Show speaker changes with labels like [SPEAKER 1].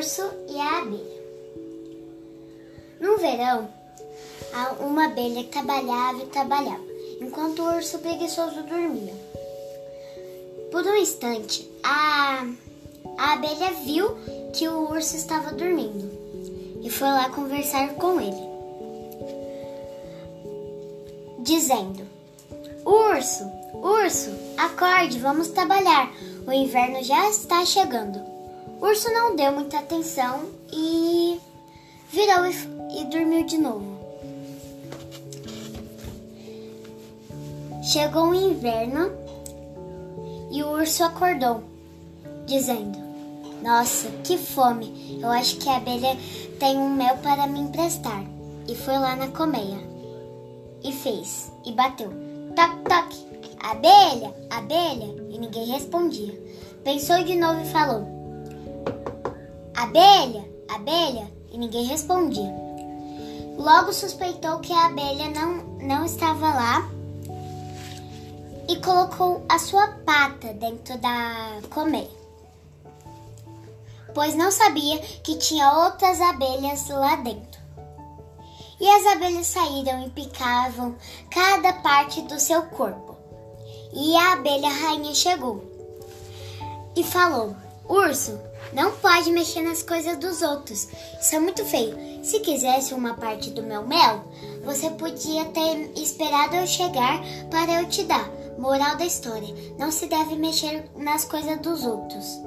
[SPEAKER 1] urso e a abelha. No verão, uma abelha trabalhava e trabalhava, enquanto o urso preguiçoso dormia. Por um instante, a, a abelha viu que o urso estava dormindo e foi lá conversar com ele, dizendo: Urso, urso, acorde, vamos trabalhar. O inverno já está chegando. O urso não deu muita atenção e virou e, e dormiu de novo. Chegou o inverno e o urso acordou, dizendo: Nossa, que fome! Eu acho que a abelha tem um mel para me emprestar. E foi lá na colmeia e fez e bateu. Toc, toc. Abelha, abelha. E ninguém respondia. Pensou de novo e falou: Abelha, abelha. E ninguém respondia. Logo suspeitou que a abelha não, não estava lá e colocou a sua pata dentro da colmeia, pois não sabia que tinha outras abelhas lá dentro. E as abelhas saíram e picavam cada parte do seu corpo. E a abelha rainha chegou e falou: Urso, não pode mexer nas coisas dos outros. Isso é muito feio. Se quisesse uma parte do meu mel, você podia ter esperado eu chegar para eu te dar. Moral da história: não se deve mexer nas coisas dos outros.